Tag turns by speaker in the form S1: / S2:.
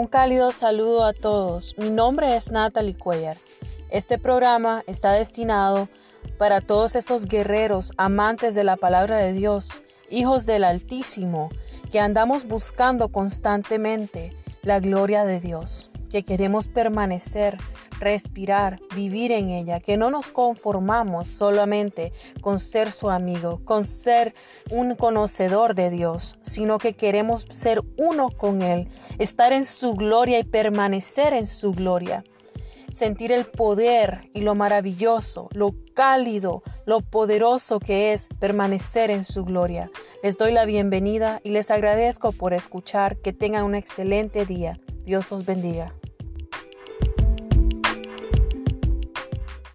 S1: Un cálido saludo a todos. Mi nombre es Natalie Cuellar. Este programa está destinado para todos esos guerreros amantes de la palabra de Dios, hijos del Altísimo, que andamos buscando constantemente la gloria de Dios, que queremos permanecer, respirar, vivir en ella, que no nos conformamos solamente con ser su amigo, con ser un conocedor de Dios, sino que queremos ser uno con Él, estar en su gloria y permanecer en su gloria sentir el poder y lo maravilloso, lo cálido, lo poderoso que es permanecer en su gloria. Les doy la bienvenida y les agradezco por escuchar. Que tengan un excelente día. Dios los bendiga.